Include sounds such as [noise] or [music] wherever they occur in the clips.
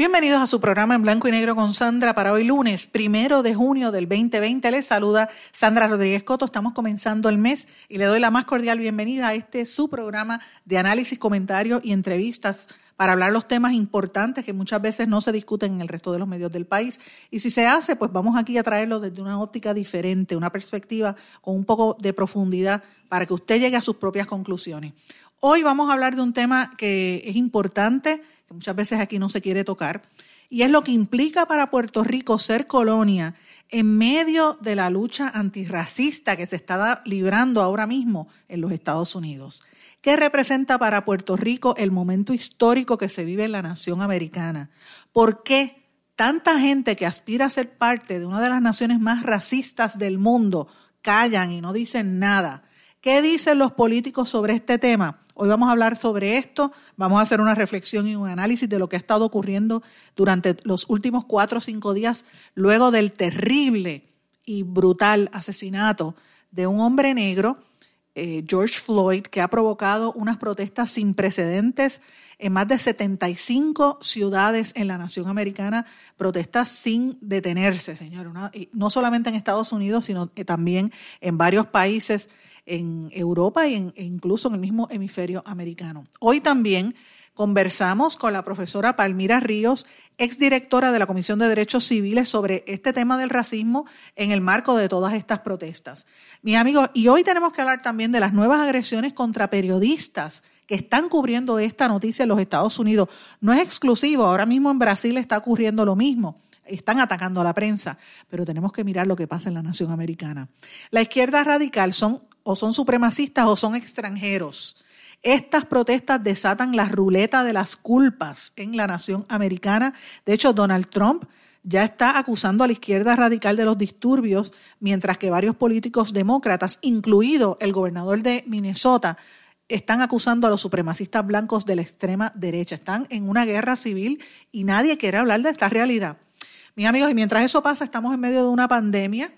Bienvenidos a su programa en blanco y negro con Sandra para hoy lunes, primero de junio del 2020. Les saluda Sandra Rodríguez Coto. Estamos comenzando el mes y le doy la más cordial bienvenida a este su programa de análisis, comentarios y entrevistas para hablar los temas importantes que muchas veces no se discuten en el resto de los medios del país. Y si se hace, pues vamos aquí a traerlo desde una óptica diferente, una perspectiva con un poco de profundidad para que usted llegue a sus propias conclusiones. Hoy vamos a hablar de un tema que es importante que muchas veces aquí no se quiere tocar, y es lo que implica para Puerto Rico ser colonia en medio de la lucha antirracista que se está librando ahora mismo en los Estados Unidos. ¿Qué representa para Puerto Rico el momento histórico que se vive en la nación americana? ¿Por qué tanta gente que aspira a ser parte de una de las naciones más racistas del mundo callan y no dicen nada? ¿Qué dicen los políticos sobre este tema? Hoy vamos a hablar sobre esto, vamos a hacer una reflexión y un análisis de lo que ha estado ocurriendo durante los últimos cuatro o cinco días, luego del terrible y brutal asesinato de un hombre negro, eh, George Floyd, que ha provocado unas protestas sin precedentes en más de 75 ciudades en la nación americana, protestas sin detenerse, señor. no solamente en Estados Unidos, sino también en varios países en Europa e incluso en el mismo hemisferio americano. Hoy también conversamos con la profesora Palmira Ríos, exdirectora de la Comisión de Derechos Civiles, sobre este tema del racismo en el marco de todas estas protestas. Mi amigo, y hoy tenemos que hablar también de las nuevas agresiones contra periodistas que están cubriendo esta noticia en los Estados Unidos. No es exclusivo, ahora mismo en Brasil está ocurriendo lo mismo están atacando a la prensa, pero tenemos que mirar lo que pasa en la nación americana. La izquierda radical son o son supremacistas o son extranjeros. Estas protestas desatan la ruleta de las culpas en la nación americana. De hecho, Donald Trump ya está acusando a la izquierda radical de los disturbios, mientras que varios políticos demócratas, incluido el gobernador de Minnesota, están acusando a los supremacistas blancos de la extrema derecha. Están en una guerra civil y nadie quiere hablar de esta realidad. Mis amigos, y mientras eso pasa, estamos en medio de una pandemia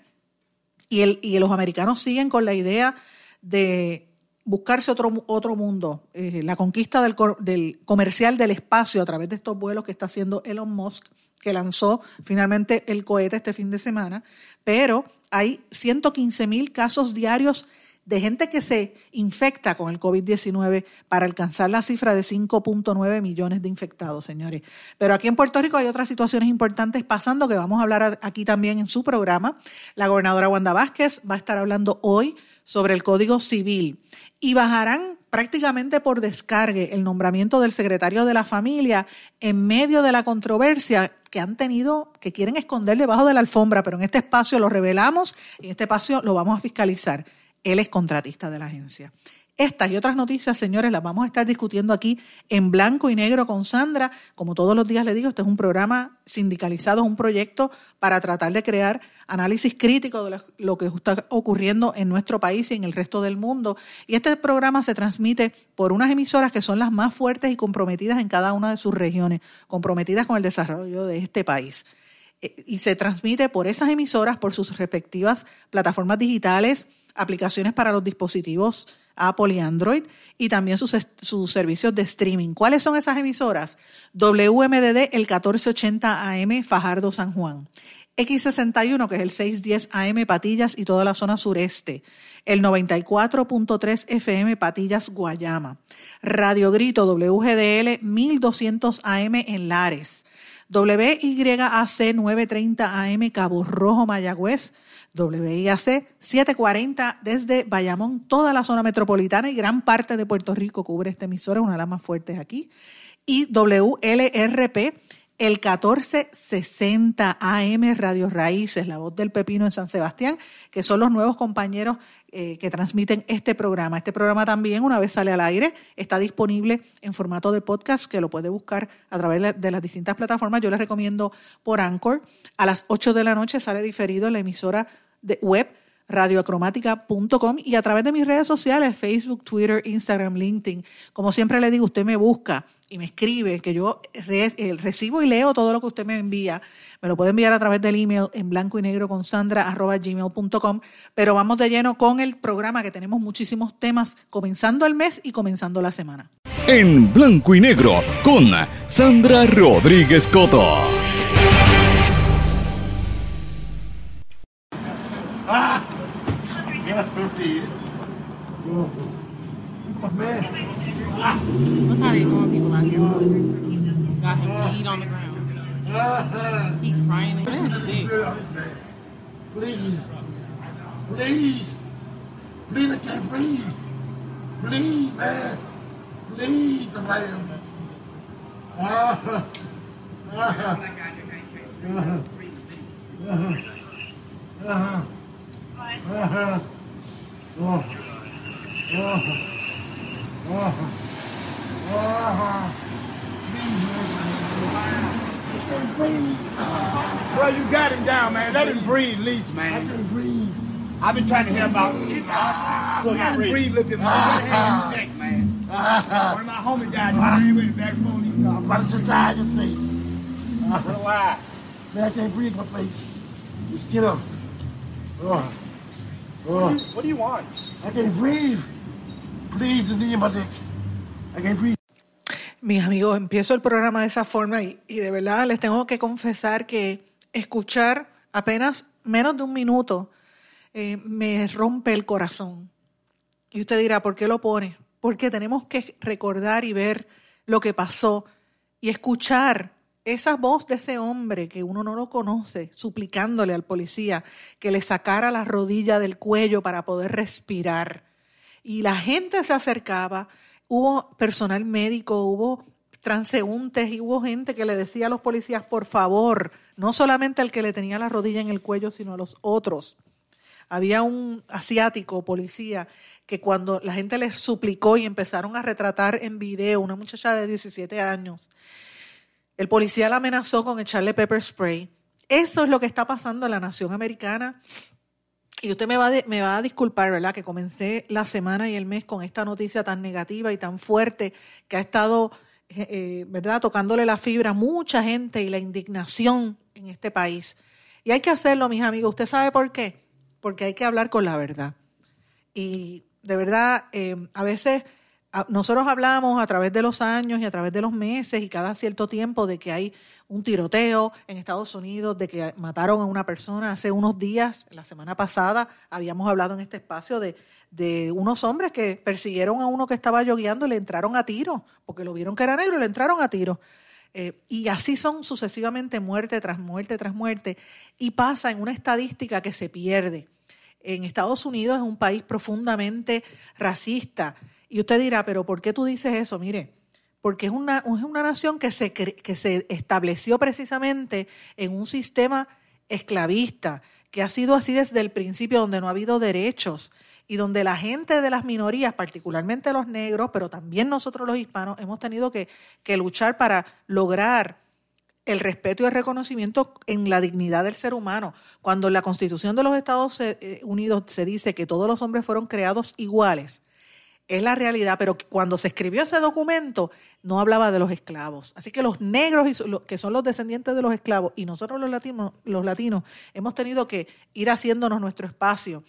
y, los americanos siguen con la idea de buscarse otro, otro mundo, eh, la conquista del, del, comercial del espacio a través de estos vuelos que está haciendo Elon Musk, que lanzó finalmente el cohete este fin de semana, pero hay 115 mil casos diarios de gente que se infecta con el COVID-19 para alcanzar la cifra de 5.9 millones de infectados, señores. Pero aquí en Puerto Rico hay otras situaciones importantes pasando que vamos a hablar aquí también en su programa. La gobernadora Wanda Vázquez va a estar hablando hoy sobre el Código Civil y bajarán prácticamente por descargue el nombramiento del secretario de la familia en medio de la controversia que han tenido, que quieren esconder debajo de la alfombra, pero en este espacio lo revelamos y en este espacio lo vamos a fiscalizar. Él es contratista de la agencia. Estas y otras noticias, señores, las vamos a estar discutiendo aquí en blanco y negro con Sandra. Como todos los días le digo, este es un programa sindicalizado, es un proyecto para tratar de crear análisis crítico de lo que está ocurriendo en nuestro país y en el resto del mundo. Y este programa se transmite por unas emisoras que son las más fuertes y comprometidas en cada una de sus regiones, comprometidas con el desarrollo de este país y se transmite por esas emisoras, por sus respectivas plataformas digitales, aplicaciones para los dispositivos Apple y Android y también sus, sus, servicios de streaming. ¿Cuáles son esas emisoras? WMDD el 1480 AM Fajardo San Juan. X61, que es el 610 AM Patillas y toda la zona sureste. El 94.3 FM Patillas Guayama. Radio Grito WGDL 1200 AM en Lares. WYAC 930 AM Cabo Rojo Mayagüez. WIAC 740 desde Bayamón, toda la zona metropolitana y gran parte de Puerto Rico cubre esta emisora, una de las más fuertes aquí. Y WLRP el 1460 AM Radio Raíces, la voz del pepino en San Sebastián, que son los nuevos compañeros eh, que transmiten este programa. Este programa también, una vez sale al aire, está disponible en formato de podcast, que lo puede buscar a través de las distintas plataformas. Yo les recomiendo por Anchor. A las 8 de la noche sale diferido en la emisora de web radioacromática.com y a través de mis redes sociales, Facebook, Twitter, Instagram, LinkedIn. Como siempre le digo, usted me busca y me escribe, que yo eh, recibo y leo todo lo que usted me envía. Me lo puede enviar a través del email en blanco y negro con sandra arroba gmail.com. Pero vamos de lleno con el programa que tenemos muchísimos temas comenzando el mes y comenzando la semana. En blanco y negro con Sandra Rodríguez Coto. Look how they doing people out here. Got him bleed on the ground. He crying. That is sick. Please. Please. Please, I can't breathe. Please, man. Please, somebody. Uh, uh, uh, uh, uh, uh, uh, uh, uh, Well, you got him down, man. Let him breathe, at least, man. I can't breathe. I've been trying to help out. [laughs] So he can breathe a little bit more. Put in his neck, man. One of my homies died. He ran with the back phone. He's I'm about to die to see. Relax. Man, I can't breathe my face. Just get up. Oh. Oh. What do you want? I can't breathe. Please, the breathe. Mis amigos, empiezo el programa de esa forma y, y, de verdad les tengo que confesar que escuchar apenas menos de un minuto eh, me rompe el corazón. Y usted dirá, ¿por qué lo pone? Porque tenemos que recordar y ver lo que pasó y escuchar esa voz de ese hombre que uno no lo conoce, suplicándole al policía que le sacara la rodilla del cuello para poder respirar. Y la gente se acercaba, hubo personal médico, hubo transeúntes y hubo gente que le decía a los policías, por favor, no solamente al que le tenía la rodilla en el cuello, sino a los otros. Había un asiático policía que cuando la gente le suplicó y empezaron a retratar en video una muchacha de 17 años, el policía la amenazó con echarle pepper spray. Eso es lo que está pasando en la nación americana. Y usted me va, de, me va a disculpar, ¿verdad? Que comencé la semana y el mes con esta noticia tan negativa y tan fuerte que ha estado, eh, ¿verdad? Tocándole la fibra a mucha gente y la indignación en este país. Y hay que hacerlo, mis amigos. ¿Usted sabe por qué? Porque hay que hablar con la verdad. Y de verdad, eh, a veces nosotros hablamos a través de los años y a través de los meses y cada cierto tiempo de que hay un tiroteo en Estados Unidos, de que mataron a una persona hace unos días, la semana pasada habíamos hablado en este espacio de, unos hombres que persiguieron a uno que estaba yogueando y le entraron a tiro, porque lo vieron que era negro y le entraron a tiro. Eh, y así son sucesivamente muerte tras muerte tras muerte y pasa en una estadística que se pierde. En Estados Unidos es un país profundamente racista y usted dirá, pero ¿por qué tú dices eso? Mire, porque es una, es una nación que se, que se estableció precisamente en un sistema esclavista, que ha sido así desde el principio, donde no ha habido derechos y donde la gente de las minorías, particularmente los negros, pero también nosotros los hispanos, hemos tenido que, que luchar para lograr el respeto y el reconocimiento en la dignidad del ser humano. Cuando en la Constitución de los Estados eh, Unidos se dice que todos los hombres fueron creados iguales, es la realidad, pero cuando se escribió ese documento no hablaba de los esclavos. Así que los negros, que son los descendientes de los esclavos, y nosotros los latinos, los latinos hemos tenido que ir haciéndonos nuestro espacio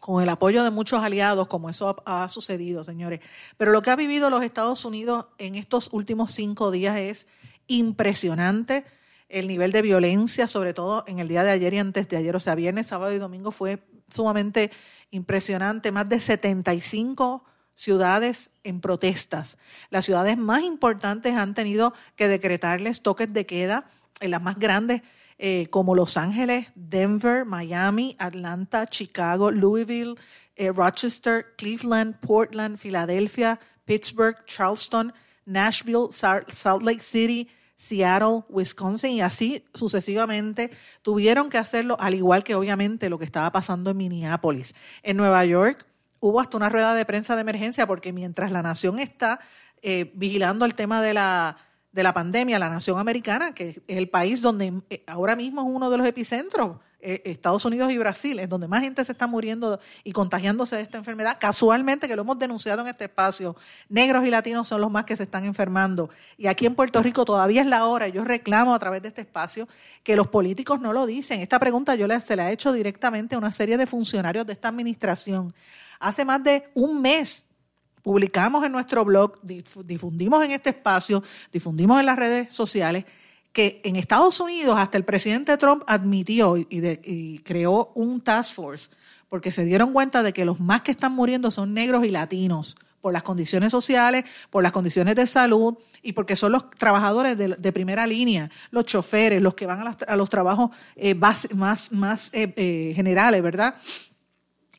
con el apoyo de muchos aliados, como eso ha, sucedido, señores. Pero lo que ha vivido los Estados Unidos en estos últimos cinco días es impresionante. El nivel de violencia, sobre todo en el día de ayer y antes de ayer, o sea, viernes, sábado y domingo, fue sumamente impresionante. Más de 75 ciudades en protestas. Las ciudades más importantes han tenido que decretarles toques de queda, en las más grandes eh, como Los Ángeles, Denver, Miami, Atlanta, Chicago, Louisville, eh, Rochester, Cleveland, Portland, Filadelfia, Pittsburgh, Charleston, Nashville, Salt Lake City, Seattle, Wisconsin y así sucesivamente tuvieron que hacerlo, al igual que obviamente lo que estaba pasando en Minneapolis. En Nueva York hubo hasta una rueda de prensa de emergencia porque mientras la nación está eh, vigilando el tema de la, de la pandemia, la nación americana, que es el país donde eh, ahora mismo es uno de los epicentros, eh, Estados Unidos y Brasil, es donde más gente se está muriendo y contagiándose de esta enfermedad. Casualmente, que lo hemos denunciado en este espacio, negros y latinos son los más que se están enfermando. Y aquí en Puerto Rico todavía es la hora, yo reclamo a través de este espacio que los políticos no lo dicen. Esta pregunta yo se la he hecho directamente a una serie de funcionarios de esta administración. Hace más de un mes publicamos en nuestro blog, difundimos en este espacio, difundimos en las redes sociales que en Estados Unidos hasta el presidente Trump admitió y, creó un task force porque se dieron cuenta de que los más que están muriendo son negros y latinos por las condiciones sociales, por las condiciones de salud y porque son los trabajadores de, primera línea, los choferes, los que van a, los trabajos eh, más, más eh, eh, generales, ¿verdad?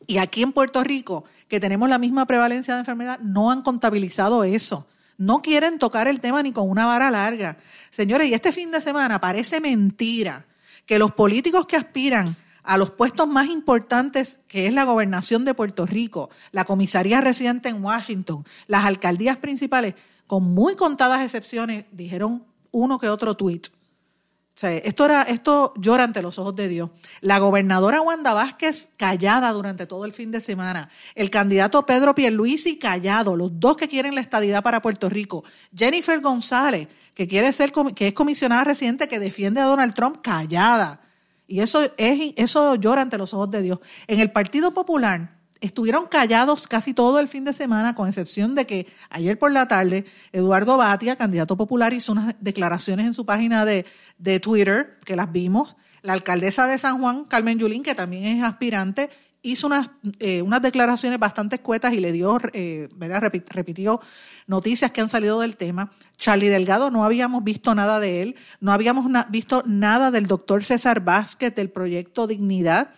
Y aquí en Puerto Rico, que tenemos la misma prevalencia de enfermedad, no han contabilizado eso. No quieren tocar el tema ni con una vara larga. Señores, y este fin de semana parece mentira que los políticos que aspiran a los puestos más importantes, que es la gobernación de Puerto Rico, la comisaría residente en Washington, las alcaldías principales, con muy contadas excepciones, dijeron uno que otro tuit esto, era, esto llora ante los ojos de Dios. La gobernadora Wanda Vázquez callada durante todo el fin de semana. El candidato Pedro Pierluisi callado. Los dos que quieren la estadidad para Puerto Rico. Jennifer González, que quiere ser, que es comisionada residente que defiende a Donald Trump, callada. Y eso, es, eso llora ante los ojos de Dios. En el Partido Popular, estuvieron callados casi todo el fin de semana, con excepción de que ayer por la tarde Eduardo Batia, candidato popular, hizo unas declaraciones en su página de, Twitter, que las vimos. La alcaldesa de San Juan, Carmen Yulín, que también es aspirante, hizo unas, eh, unas declaraciones bastante escuetas y le dio, eh, repitió noticias que han salido del tema. Charlie Delgado, no habíamos visto nada de él, no habíamos visto nada del doctor César Vázquez del proyecto Dignidad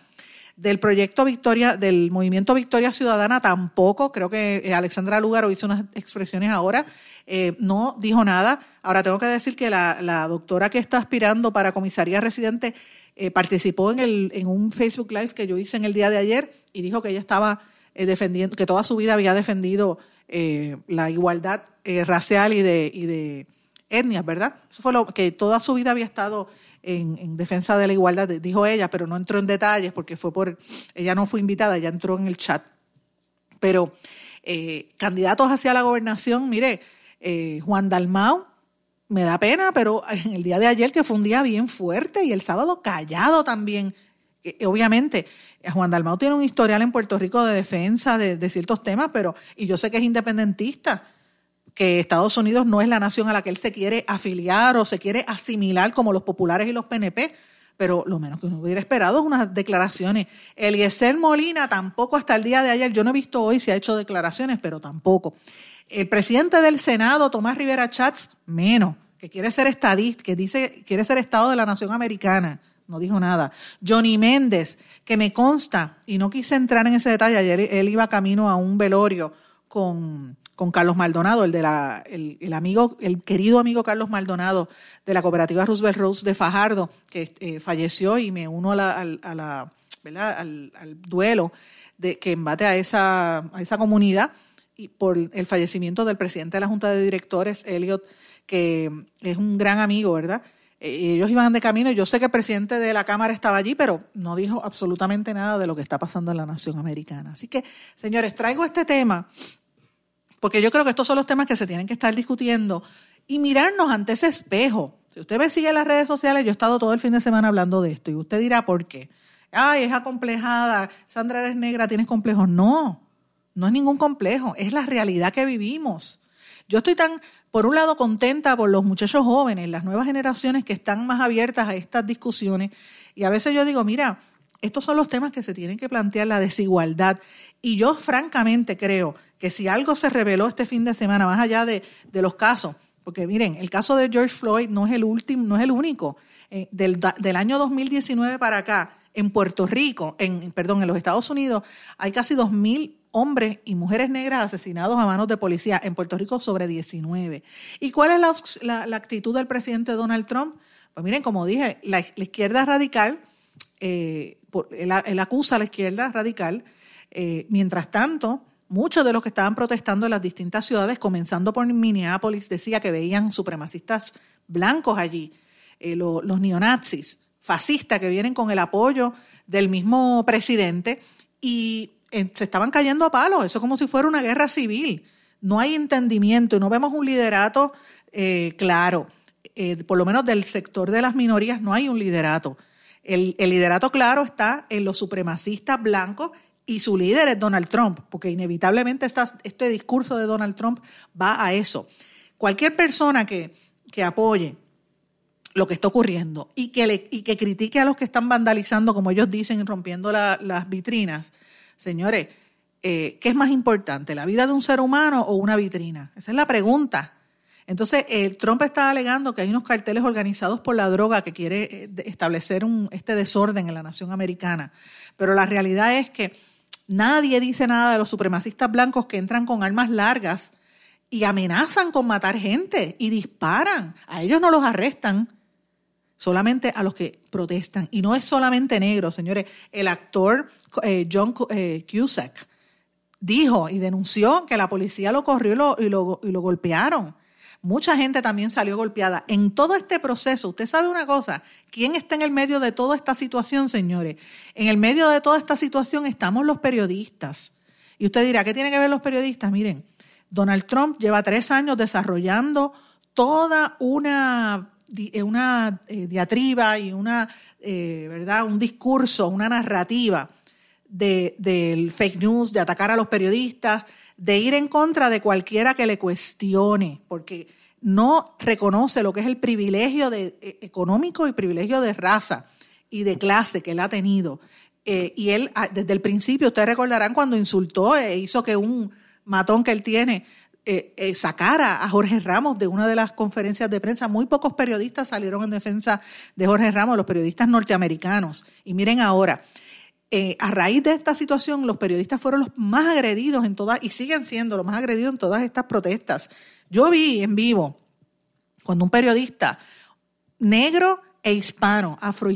del proyecto Victoria, del movimiento Victoria Ciudadana tampoco, creo que eh, Alexandra Lugaro hizo unas expresiones ahora, eh, no dijo nada. Ahora tengo que decir que la, doctora que está aspirando para comisaría residente eh, participó en, el, en un Facebook Live que yo hice en el día de ayer y dijo que ella estaba defendiendo, que toda su vida había defendido la igualdad racial y de, y de etnias, ¿verdad? Eso fue lo que toda su vida había estado en, defensa de la igualdad, dijo ella, pero no entró en detalles porque fue por, ella no fue invitada, ella entró en el chat. Pero eh, candidatos hacia la gobernación, mire, eh, Juan Dalmau, me da pena, pero en el día de ayer que fue un día bien fuerte y el sábado callado también. Eh, obviamente, Juan Dalmau tiene un historial en Puerto Rico de defensa de, de ciertos temas, pero, y yo sé que es independentista, que Estados Unidos no es la nación a la que él se quiere afiliar o se quiere asimilar como los populares y los PNP, pero lo menos que uno hubiera esperado es unas declaraciones. Eliezer Molina tampoco hasta el día de ayer, yo no he visto hoy si ha hecho declaraciones, pero tampoco. El presidente del Senado, Tomás Rivera Chats, menos, que quiere ser estadista, que dice quiere ser Estado de la Nación Americana, no dijo nada. Johnny Méndez, que me consta, y no quise entrar en ese detalle, ayer él iba camino a un velorio con con Carlos Maldonado, el de amigo, el querido amigo Carlos Maldonado de la cooperativa Roosevelt Rose de Fajardo, que eh, falleció y me uno Al, duelo de, que embate a esa, comunidad y por el fallecimiento del presidente de la Junta de Directores, Elliot, que es un gran amigo, ¿verdad? Eh, ellos iban de camino, yo sé que el presidente de la Cámara estaba allí, pero no dijo absolutamente nada de lo que está pasando en la nación americana. Así que, señores, traigo este tema porque yo creo que estos son los temas que se tienen que estar discutiendo y mirarnos ante ese espejo. Si usted me sigue en las redes sociales, yo he estado todo el fin de semana hablando de esto y usted dirá, ¿por qué? Ay, es acomplejada, Sandra eres negra, tienes complejos. No, no es ningún complejo, es la realidad que vivimos. Yo estoy tan, por un lado, contenta por los muchachos jóvenes, las nuevas generaciones que están más abiertas a estas discusiones. Y a veces yo digo, mira, estos son los temas que se tienen que plantear, la desigualdad. Y yo francamente creo que si algo se reveló este fin de semana, más allá de, los casos, porque miren, el caso de George Floyd no es el último, no es el único. Eh, del, año 2019 para acá, en Puerto Rico, en, perdón, en los Estados Unidos, hay casi 2.000 hombres y mujeres negras asesinados a manos de policía. En Puerto Rico sobre 19. ¿Y cuál es la, actitud del presidente Donald Trump? Pues miren, como dije, la, izquierda radical, eh, él, acusa a la izquierda radical. Eh, mientras tanto, muchos de los que estaban protestando en las distintas ciudades, comenzando por Minneapolis, decía que veían supremacistas blancos allí, eh, los neonazis, fascistas que vienen con el apoyo del mismo presidente y eh, se estaban cayendo a palos. Eso es como si fuera una guerra civil. No hay entendimiento y no vemos un liderato eh, claro. por lo menos del sector de las minorías no hay un liderato. El, el liderato claro está en los supremacistas blancos y su líder es Donald Trump, porque inevitablemente este discurso de Donald Trump va a eso. Cualquier persona que, que apoye lo que está ocurriendo y que, le, y que critique a los que están vandalizando, como ellos dicen, rompiendo las vitrinas, señores, eh, ¿qué es más importante, la vida de un ser humano o una vitrina? Esa es la pregunta. Entonces, Trump está alegando que hay unos carteles organizados por la droga que quiere eh, establecer un, este desorden en la nación americana. Pero la realidad es que Nadie dice nada de los supremacistas blancos que entran con armas largas y amenazan con matar gente y disparan. A ellos no los arrestan, solamente a los que protestan. Y no es solamente negro, señores. El actor eh, John eh, Cusack dijo y denunció que la policía lo corrió y lo, y lo golpearon. Mucha gente también salió golpeada. En todo este proceso, usted sabe una cosa, ¿quién está en el medio de toda esta situación, señores? En el medio de toda esta situación estamos los periodistas. Y usted dirá, ¿qué tienen que ver los periodistas? Miren, Donald Trump lleva tres años desarrollando toda una, eh, una eh, diatriba y una, eh, ¿verdad? un discurso, una narrativa del fake news, de atacar a los periodistas, de ir en contra de cualquiera que le cuestione, porque no reconoce lo que es el privilegio eh, económico y privilegio de raza y de clase que él ha tenido. Eh, y él, ah, desde el principio, ustedes recordarán cuando insultó e hizo que un matón que él tiene eh, sacara a Jorge Ramos de una de las conferencias de prensa. Muy pocos periodistas salieron en defensa de Jorge Ramos, los periodistas norteamericanos. Y miren ahora, eh, a raíz de esta situación, los periodistas fueron los más agredidos en todas, y siguen siendo los más agredidos en todas estas protestas. Yo vi en vivo cuando un periodista negro e hispano, afro,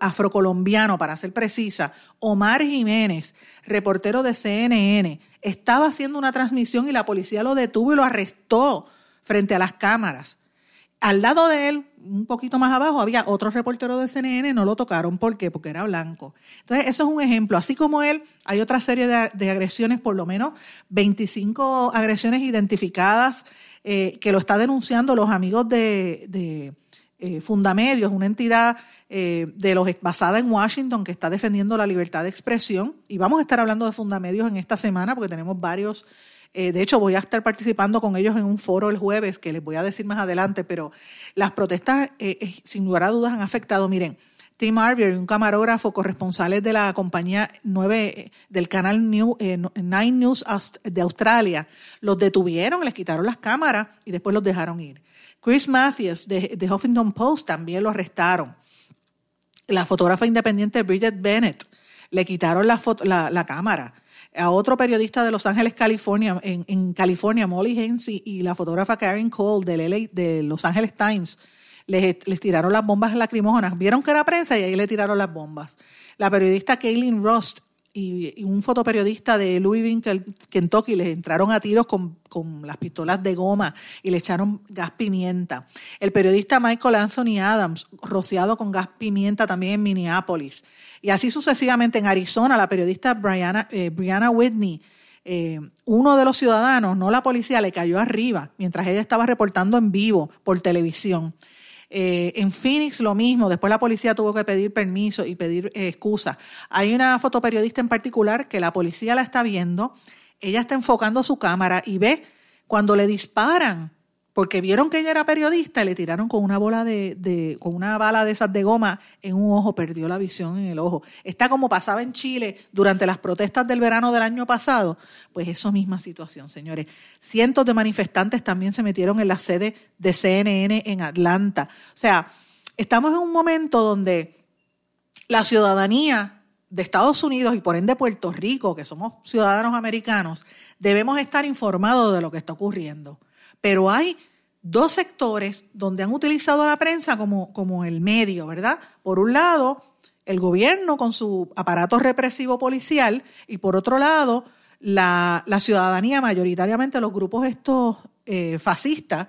afrocolombiano, para ser precisa, Omar Jiménez, reportero de CNN, estaba haciendo una transmisión y la policía lo detuvo y lo arrestó frente a las cámaras. Al lado de él, un poquito más abajo, había otro reportero de CNN, no lo tocaron. ¿Por qué? Porque era blanco. Entonces, eso es un ejemplo. Así como él, hay otra serie de, agresiones, por lo menos 25 agresiones identificadas eh, que lo está denunciando los amigos de, eh, Fundamedios, una entidad eh, de los basada en Washington que está defendiendo la libertad de expresión. Y vamos a estar hablando de Fundamedios en esta semana porque tenemos varios eh, de hecho, voy a estar participando con ellos en un foro el jueves, que les voy a decir más adelante, pero las protestas, eh, eh, sin lugar a dudas, han afectado. Miren, Tim Arbier, un camarógrafo corresponsal de la compañía 9 del canal New, Nine News de Australia, los detuvieron, les quitaron las cámaras y después los dejaron ir. Chris Matthews de, de Huffington Post también lo arrestaron. La fotógrafa independiente Bridget Bennett le quitaron la, la, la cámara a otro periodista de Los Ángeles, California, en, California, Molly Haynes y, la fotógrafa Karen Cole de, de Los Ángeles Times, les, tiraron las bombas lacrimógenas. Vieron que era prensa y ahí le tiraron las bombas. La periodista Kaylin Rust y, un fotoperiodista de Louisville, Kentucky, les entraron a tiros con, con, las pistolas de goma y le echaron gas pimienta. El periodista Michael Anthony Adams, rociado con gas pimienta también en Minneapolis. Y así sucesivamente en Arizona, la periodista Brianna, eh, Brianna Whitney, eh, uno de los ciudadanos, no la policía, le cayó arriba mientras ella estaba reportando en vivo por televisión. Eh, en Phoenix lo mismo, después la policía tuvo que pedir permiso y pedir excusa. Hay una fotoperiodista en particular que la policía la está viendo, ella está enfocando su cámara y ve cuando le disparan porque vieron que ella era periodista y le tiraron con una bola de, con una bala de esas de goma en un ojo, perdió la visión en el ojo. Está como pasaba en Chile durante las protestas del verano del año pasado, pues eso misma situación, señores. Cientos de manifestantes también se metieron en la sede de CNN en Atlanta. O sea, estamos en un momento donde la ciudadanía de Estados Unidos y por ende Puerto Rico, que somos ciudadanos americanos, debemos estar informados de lo que está ocurriendo. Pero hay dos sectores donde han utilizado la prensa como, el medio, ¿verdad? Por un lado, el gobierno con su aparato represivo policial y por otro lado, la, ciudadanía, mayoritariamente los grupos estos eh, fascistas,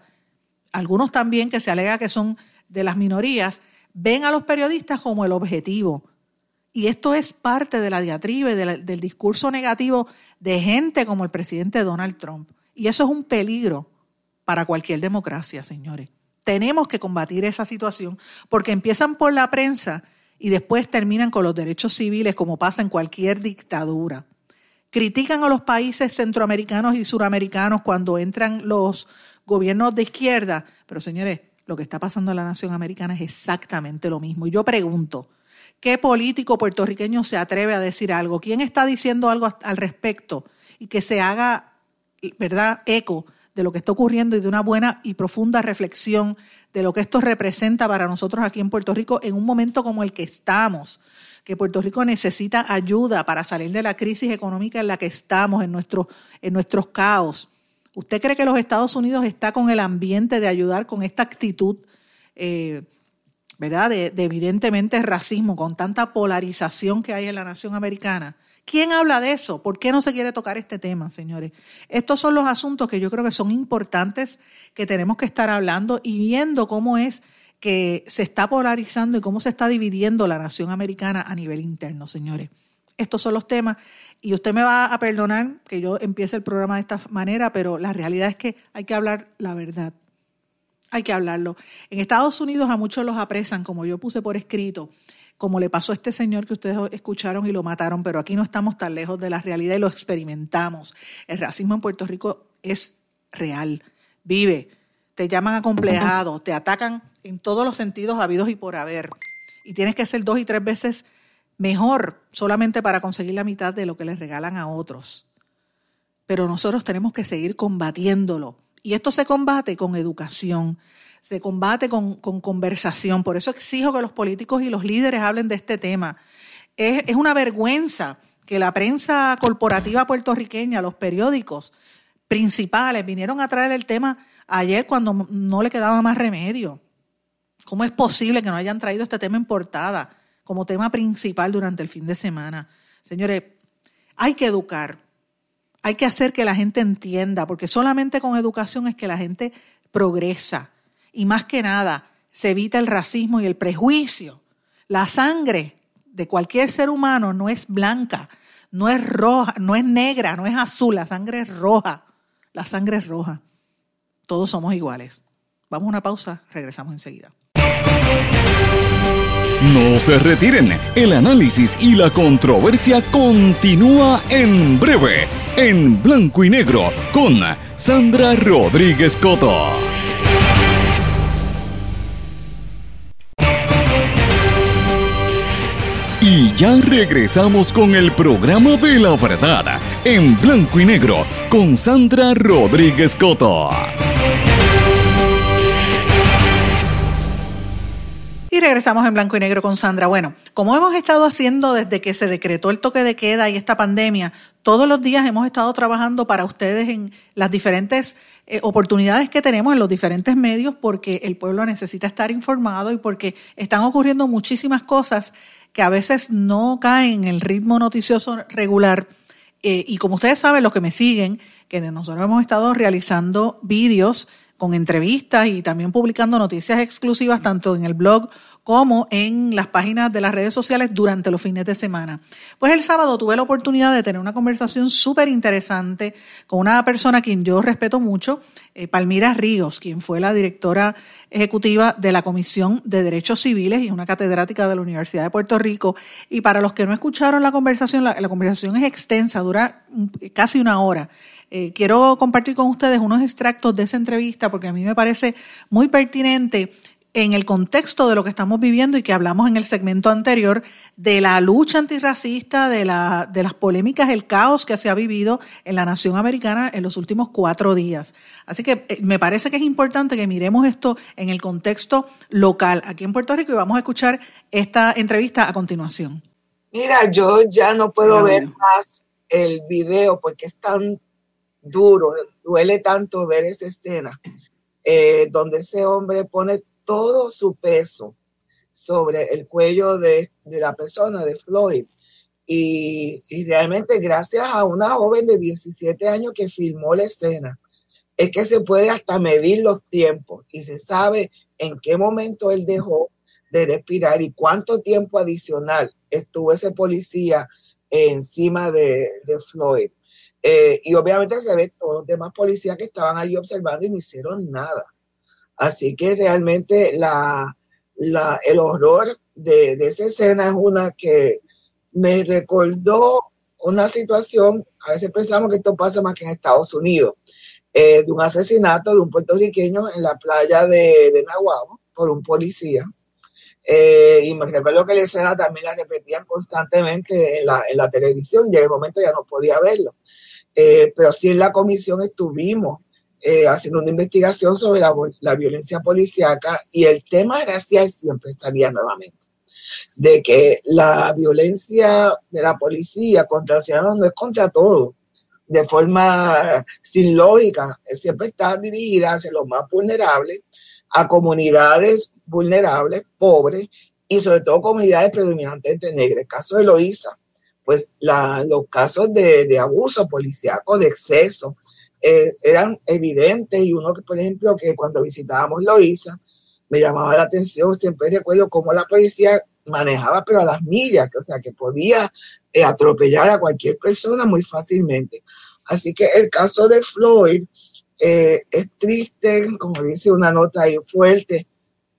algunos también que se alega que son de las minorías, ven a los periodistas como el objetivo. Y esto es parte de la diatriba del discurso negativo de gente como el presidente Donald Trump. Y eso es un peligro para cualquier democracia, señores. Tenemos que combatir esa situación porque empiezan por la prensa y después terminan con los derechos civiles como pasa en cualquier dictadura. Critican a los países centroamericanos y suramericanos cuando entran los gobiernos de izquierda, pero señores, lo que está pasando en la nación americana es exactamente lo mismo. Y yo pregunto, ¿qué político puertorriqueño se atreve a decir algo? ¿Quién está diciendo algo al respecto? Y que se haga, ¿verdad?, eco de lo que está ocurriendo y de una buena y profunda reflexión de lo que esto representa para nosotros aquí en Puerto Rico en un momento como el que estamos, que Puerto Rico necesita ayuda para salir de la crisis económica en la que estamos, en, nuestro, en nuestros caos. ¿Usted cree que los Estados Unidos está con el ambiente de ayudar con esta actitud, eh, ¿verdad? De, de evidentemente racismo, con tanta polarización que hay en la nación americana. ¿Quién habla de eso? ¿Por qué no se quiere tocar este tema, señores? Estos son los asuntos que yo creo que son importantes, que tenemos que estar hablando y viendo cómo es que se está polarizando y cómo se está dividiendo la nación americana a nivel interno, señores. Estos son los temas y usted me va a perdonar que yo empiece el programa de esta manera, pero la realidad es que hay que hablar la verdad. Hay que hablarlo. En Estados Unidos a muchos los apresan, como yo puse por escrito, como le pasó a este señor que ustedes escucharon y lo mataron, pero aquí no estamos tan lejos de la realidad y lo experimentamos. El racismo en Puerto Rico es real, vive, te llaman acomplejado, te atacan en todos los sentidos habidos y por haber. Y tienes que ser dos y tres veces mejor solamente para conseguir la mitad de lo que les regalan a otros. Pero nosotros tenemos que seguir combatiéndolo. Y esto se combate con educación, se combate con, conversación. Por eso exijo que los políticos y los líderes hablen de este tema. Es, es una vergüenza que la prensa corporativa puertorriqueña, los periódicos principales, vinieron a traer el tema ayer cuando no le quedaba más remedio. ¿Cómo es posible que no hayan traído este tema en portada como tema principal durante el fin de semana? Señores, hay que educar, hay que hacer que la gente entienda, porque solamente con educación es que la gente progresa y más que nada se evita el racismo y el prejuicio. La sangre de cualquier ser humano no es blanca, no es roja, no es negra, no es azul, la sangre es roja. La sangre es roja. Todos somos iguales. Vamos a una pausa, regresamos enseguida. No se retiren, el análisis y la controversia continúa en breve, en blanco y negro, con Sandra Rodríguez Coto. Ya regresamos con el programa de la verdad, en blanco y negro, con Sandra Rodríguez Coto. Y regresamos en blanco y negro con Sandra. Bueno, como hemos estado haciendo desde que se decretó el toque de queda y esta pandemia, todos los días hemos estado trabajando para ustedes en las diferentes eh, oportunidades que tenemos en los diferentes medios porque el pueblo necesita estar informado y porque están ocurriendo muchísimas cosas que a veces no caen en el ritmo noticioso regular. Eh, y como ustedes saben, los que me siguen, que nosotros hemos estado realizando vídeos con entrevistas y también publicando noticias exclusivas tanto en el blog como en las páginas de las redes sociales durante los fines de semana. Pues el sábado tuve la oportunidad de tener una conversación súper interesante con una persona a quien yo respeto mucho, eh, Palmira Ríos, quien fue la directora ejecutiva de la Comisión de Derechos Civiles y una catedrática de la Universidad de Puerto Rico. Y para los que no escucharon la conversación, la, conversación es extensa, dura casi una hora. Eh, quiero compartir con ustedes unos extractos de esa entrevista porque a mí me parece muy pertinente en el contexto de lo que estamos viviendo y que hablamos en el segmento anterior de la lucha antirracista, de, la, de las polémicas, el caos que se ha vivido en la nación americana en los últimos cuatro días. Así que eh, me parece que es importante que miremos esto en el contexto local aquí en Puerto Rico y vamos a escuchar esta entrevista a continuación. Mira, yo ya no puedo ver más el video porque es tan duro, duele tanto ver esa escena eh, donde ese hombre pone todo su peso sobre el cuello de, la persona, de Floyd. Y, realmente gracias a una joven de 17 años que filmó la escena, es que se puede hasta medir los tiempos y se sabe en qué momento él dejó de respirar y cuánto tiempo adicional estuvo ese policía encima de, Floyd. Eh, y obviamente se ve todos los demás policías que estaban allí observando y no hicieron nada. Así que realmente el horror de, esa escena es una que me recordó una situación, a veces pensamos que esto pasa más que en Estados Unidos, eh, de un asesinato de un puertorriqueño en la playa de, de por un policía. Eh, y me recuerdo que la escena también la repetían constantemente en la, en la televisión y en el momento ya no podía verlo. Eh, pero sí en la comisión estuvimos haciendo una investigación sobre la, la, violencia policíaca y el tema racial siempre salía nuevamente. De que la violencia de la policía contra los ciudadanos no es contra todos, de forma sin lógica, siempre está dirigida hacia los más vulnerables, a comunidades vulnerables, pobres y sobre todo comunidades predominantemente negras. El caso de Loíza, pues los casos de, abuso policíaco, de exceso, eh, eran evidentes y uno que, por ejemplo, que cuando visitábamos Loíza, me llamaba la atención, siempre recuerdo cómo la policía manejaba, pero a las millas, o sea, que podía eh, atropellar a cualquier persona muy fácilmente. Así que el caso de Floyd eh, es triste, como dice una nota ahí fuerte,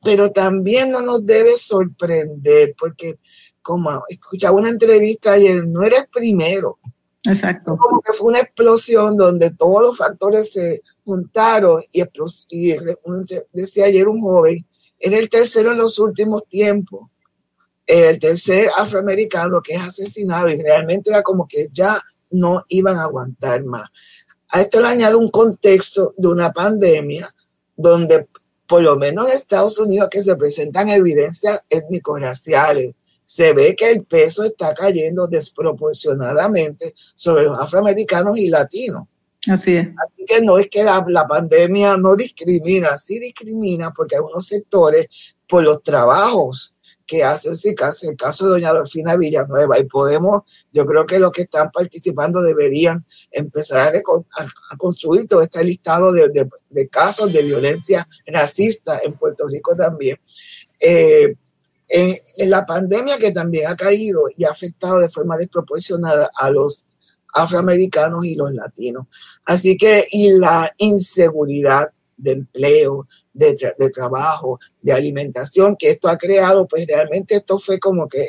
pero también no nos debe sorprender, porque como escuchaba una entrevista ayer, no era el primero. Exacto. Como que fue una explosión donde todos los factores se juntaron y, y decía ayer un joven, era el tercero en los últimos tiempos el tercer afroamericano que es asesinado y realmente era como que ya no iban a aguantar más. A esto le añado un contexto de una pandemia donde por lo menos en Estados Unidos que se presentan evidencias étnico-raciales, se ve que el peso está cayendo desproporcionadamente sobre los afroamericanos y latinos. Así es. Así que no es que la, la pandemia no discrimina, sí discrimina porque hay unos sectores por los trabajos que hace el caso de doña Dolfina Villanueva y podemos, yo creo que los que están participando deberían empezar a, construir todo este listado de, casos de violencia racista en Puerto Rico también. Eh, en, la pandemia que también ha caído y ha afectado de forma desproporcionada a los afroamericanos y los latinos. Así que, y la inseguridad de empleo, de, trabajo, de alimentación que esto ha creado, pues realmente esto fue como que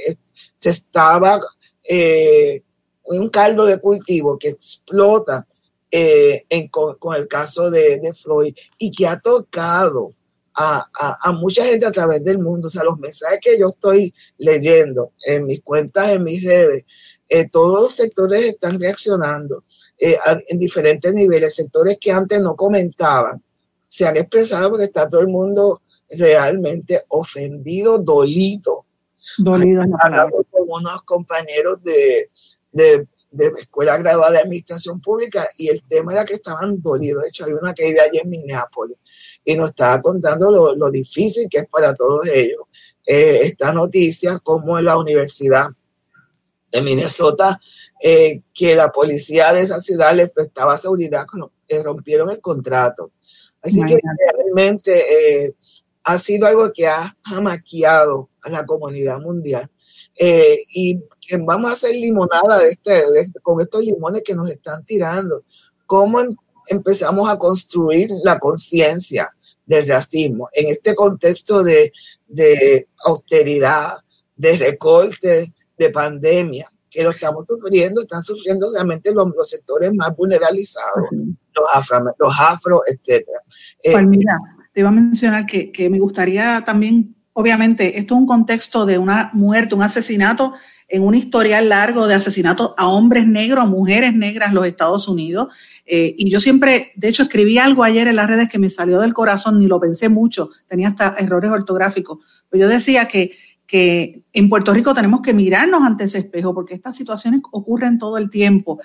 se estaba eh, un caldo de cultivo que explota eh, con, el caso de, de, Floyd y que ha tocado a, a, mucha gente a través del mundo. O sea, los mensajes que yo estoy leyendo en mis cuentas, en mis redes, eh, todos los sectores están reaccionando en diferentes niveles, sectores que antes no comentaban, se han expresado porque está todo el mundo realmente ofendido, dolido. Dolido con unos compañeros de, de, de, escuela graduada de administración pública y el tema era que estaban dolidos. De hecho, hay una que vive allí en Minneapolis y nos estaba contando lo, lo difícil que es para todos ellos eh, esta noticia, como en la Universidad de Minnesota, eh, que la policía de esa ciudad le prestaba seguridad cuando rompieron el contrato Así que realmente eh, ha sido algo que ha maquiado a la comunidad mundial. Eh, y vamos a hacer limonada de este, con estos limones que nos están tirando. ¿Cómo empezamos a construir la conciencia del racismo en este contexto de, austeridad, de recorte, de pandemia? que lo estamos sufriendo, están sufriendo realmente los, sectores más vulnerabilizados, los afro, los afro etcétera. Eh, pues mira, te iba a mencionar que, que me gustaría también, obviamente, esto es un contexto de una muerte, un asesinato en un historial largo de asesinatos a hombres negros, a mujeres negras en los Estados Unidos. Eh, y yo siempre, de hecho, escribí algo ayer en las redes que me salió del corazón, ni lo pensé mucho, tenía hasta errores ortográficos. Pero yo decía que que en Puerto Rico tenemos que mirarnos ante ese espejo porque estas situaciones ocurren todo el tiempo.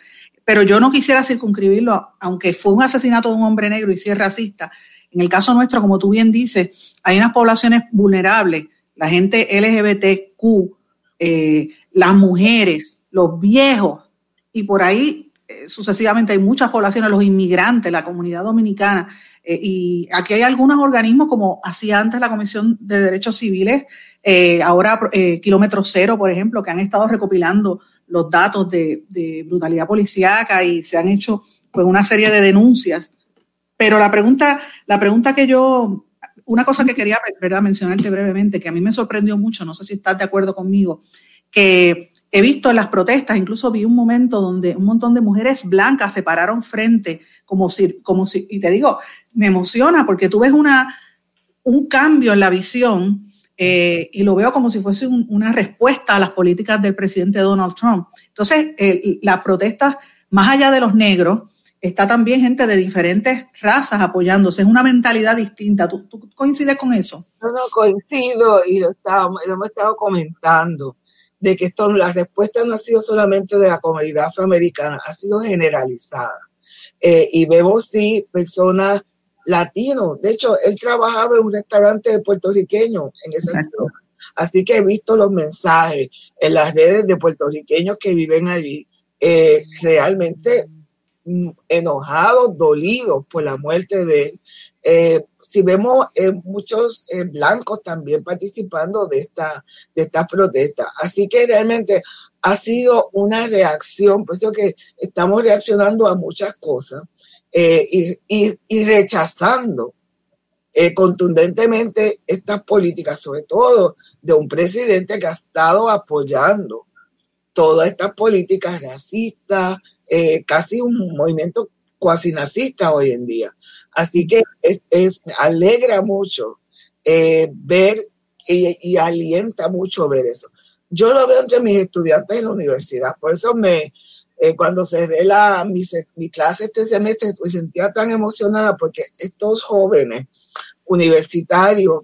Pero yo no quisiera circunscribirlo, aunque fue un asesinato de un hombre negro y si es racista. En el caso nuestro, como tú bien dices, hay unas poblaciones vulnerables, la gente LGBTQ, eh, las mujeres, los viejos, y por ahí eh, sucesivamente hay muchas poblaciones, los inmigrantes, la comunidad dominicana. Eh, y aquí hay algunos organismos, como hacía antes la Comisión de Derechos Civiles, ahora Kilómetro Cero, por ejemplo, que han estado recopilando los datos de, brutalidad policíaca y se han hecho pues, una serie de denuncias. Pero la pregunta, la pregunta que yo, una cosa que quería ¿verdad? mencionarte brevemente, que a mí me sorprendió mucho, no sé si estás de acuerdo conmigo, que he visto en las protestas, incluso vi un momento donde un montón de mujeres blancas se pararon frente, como si, como si, y te digo, me emociona porque tú ves una, un cambio en la visión eh, y lo veo como si fuese una respuesta a las políticas del presidente Donald Trump. Entonces, las protestas, más allá de los negros, está también gente de diferentes razas apoyándose, es una mentalidad distinta. ¿Tú, coincides con eso? No, no, coincido y lo, lo hemos estado comentando de que esto, la respuesta no ha sido solamente de la comunidad afroamericana, ha sido generalizada. Eh, y vemos sí personas latinos. De hecho, él trabajaba en un restaurante de puertorriqueños en esa zona. Así que he visto los mensajes en las redes de puertorriqueños que viven allí, eh, realmente enojados, dolidos por la muerte de él. Eh, si vemos eh, muchos eh, blancos también participando de esta, de esta protesta. Así que realmente ha sido una reacción, por que estamos reaccionando a muchas cosas y, y, rechazando contundentemente estas políticas, sobre todo de un presidente que ha estado apoyando todas estas políticas racistas, casi un movimiento cuasi nazista hoy en día. Así que es, alegra mucho eh, ver y, alienta mucho ver eso. Yo lo veo entre mis estudiantes en la universidad, por eso me, eh, cuando cerré la, mi, mi, clase este semestre me sentía tan emocionada porque estos jóvenes universitarios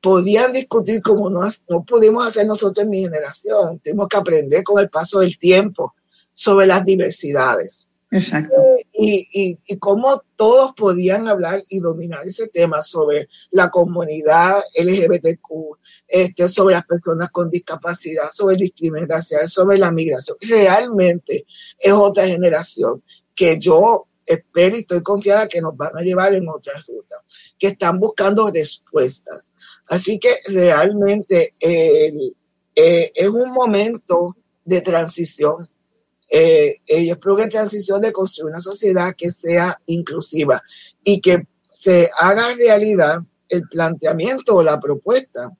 podían discutir como no, no pudimos hacer nosotros en mi generación. Tuvimos que aprender con el paso del tiempo sobre las diversidades. Exacto. Y, y, y, cómo todos podían hablar y dominar ese tema sobre la comunidad LGBTQ, este, sobre las personas con discapacidad, sobre el discriminación racial, sobre la migración. Realmente es otra generación que yo espero y estoy confiada que nos van a llevar en otras rutas, que están buscando respuestas. Así que realmente eh, es un momento de transición eh, ellos en transición de construir una sociedad que sea inclusiva y que se haga realidad el planteamiento o la propuesta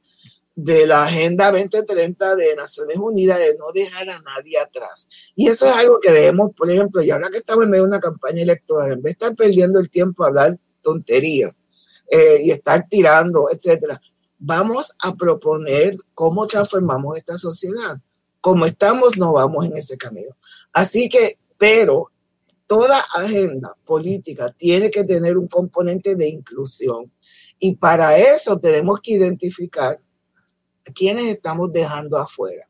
de la Agenda 2030 de Naciones Unidas de no dejar a nadie atrás. Y eso es algo que debemos, por ejemplo, y ahora que estamos en medio de una campaña electoral, en vez de estar perdiendo el tiempo a hablar tonterías eh, y estar tirando, etcétera, vamos a proponer cómo transformamos esta sociedad. Como estamos, no vamos en ese camino. Así que, pero toda agenda política tiene que tener un componente de inclusión. Y para eso tenemos que identificar a quienes estamos dejando afuera.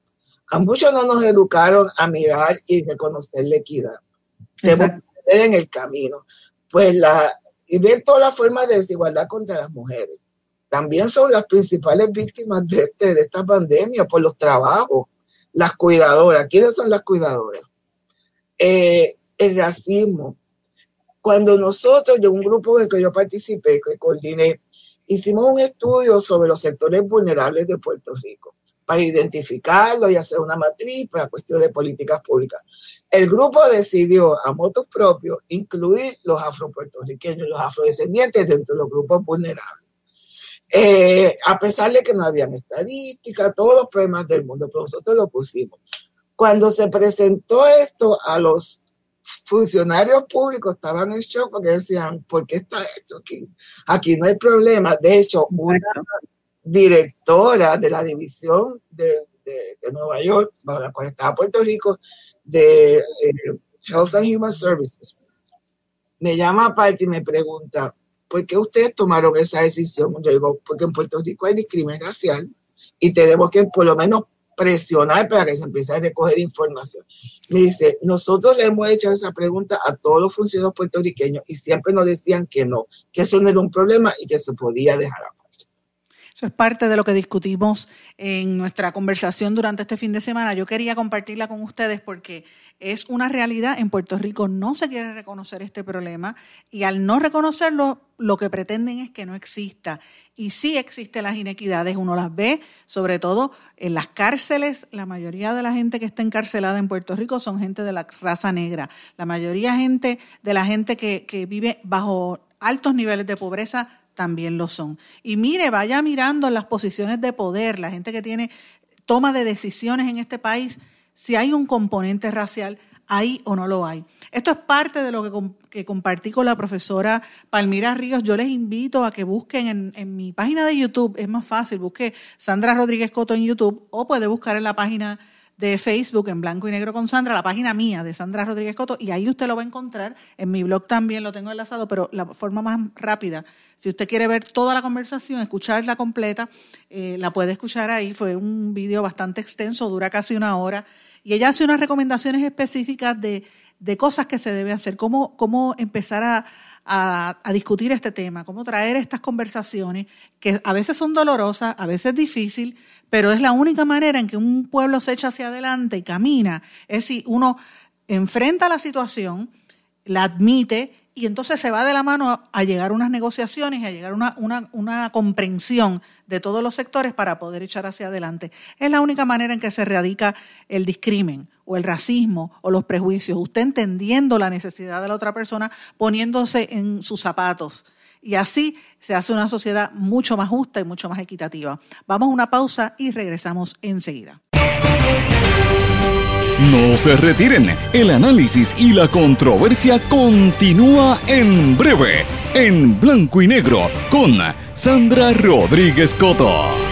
A muchos no nos educaron a mirar y reconocer la equidad. Tenemos que en el camino. Pues la, y ver todas las formas de desigualdad contra las mujeres. También son las principales víctimas de, este, de esta pandemia por los trabajos. Las cuidadoras. ¿Quiénes son las cuidadoras? Eh, el racismo. Cuando nosotros, de un grupo en el que yo participé, que coordiné, hicimos un estudio sobre los sectores vulnerables de Puerto Rico para identificarlo y hacer una matriz para cuestiones de políticas públicas. El grupo decidió a motos propios incluir los afropuertorriqueños, los afrodescendientes dentro de los grupos vulnerables. Eh, a pesar de que no habían estadísticas, todos los problemas del mundo, pero nosotros lo pusimos. Cuando se presentó esto a los funcionarios públicos estaban en shock porque decían, ¿por qué está esto aquí? Aquí no hay problema. De hecho, una directora de la división de, Nueva York, bajo la cual estaba Puerto Rico, de eh, Health and Human Services, me llama aparte y me pregunta, ¿por qué ustedes tomaron esa decisión? Yo digo, porque en Puerto Rico hay discriminación racial y tenemos que por lo menos presionar para que se empiece a recoger información. Me dice, nosotros le hemos hecho esa pregunta a todos los funcionarios puertorriqueños y siempre nos decían que no, que eso no era un problema y que se podía dejar aparte. Es parte de lo que discutimos en nuestra conversación durante este fin de semana. Yo quería compartirla con ustedes porque es una realidad. En Puerto Rico no se quiere reconocer este problema y al no reconocerlo, lo que pretenden es que no exista. Y sí existen las inequidades, uno las ve, sobre todo en las cárceles. La mayoría de la gente que está encarcelada en Puerto Rico son gente de la raza negra. La mayoría gente de la gente que vive bajo altos niveles de pobreza también lo son. Y mire, vaya mirando las posiciones de poder, la gente que tiene toma de decisiones en este país si hay un componente racial ahí o no lo hay. Esto es parte de lo que, compartí con la profesora Palmira Ríos. Yo les invito a que busquen en, en, mi página de YouTube, es más fácil, busque Sandra Rodríguez Coto en YouTube o puede buscar en la página de Facebook en blanco y negro con Sandra, la página mía de Sandra Rodríguez Coto, y ahí usted lo va a encontrar. En mi blog también lo tengo enlazado, pero la forma más rápida, si usted quiere ver toda la conversación, escucharla completa, eh, la puede escuchar ahí. Fue un video bastante extenso, dura casi una hora y ella hace unas recomendaciones específicas de, cosas que se debe hacer, cómo, cómo empezar a, discutir este tema, cómo traer estas conversaciones que a veces son dolorosas, a veces difícil, pero es la única manera en que un pueblo se echa hacia adelante y camina, es si uno enfrenta la situación, la admite y entonces se va de la mano a, llegar a unas negociaciones a llegar a una, una, una, comprensión de todos los sectores para poder echar hacia adelante. Es la única manera en que se erradica el discrimen o el racismo o los prejuicios. Usted entendiendo la necesidad de la otra persona, poniéndose en sus zapatos. Y así se hace una sociedad mucho más justa y mucho más equitativa. Vamos a una pausa y regresamos enseguida. No se retiren, el análisis y la controversia continúa en breve, en blanco y negro, con Sandra Rodríguez Coto.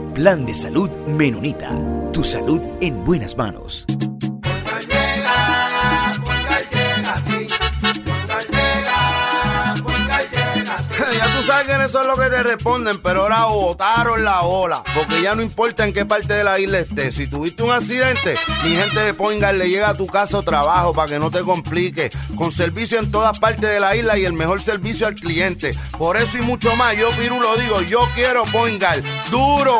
Plan de salud Menonita. Tu salud en buenas manos. Eso es lo que te responden, pero ahora botaron la ola. Porque ya no importa en qué parte de la isla estés. Si tuviste un accidente, mi gente de Poingal le llega a tu casa o trabajo para que no te complique. Con servicio en todas partes de la isla y el mejor servicio al cliente. Por eso y mucho más, yo Piru lo digo, yo quiero Poingal. ¡Duro!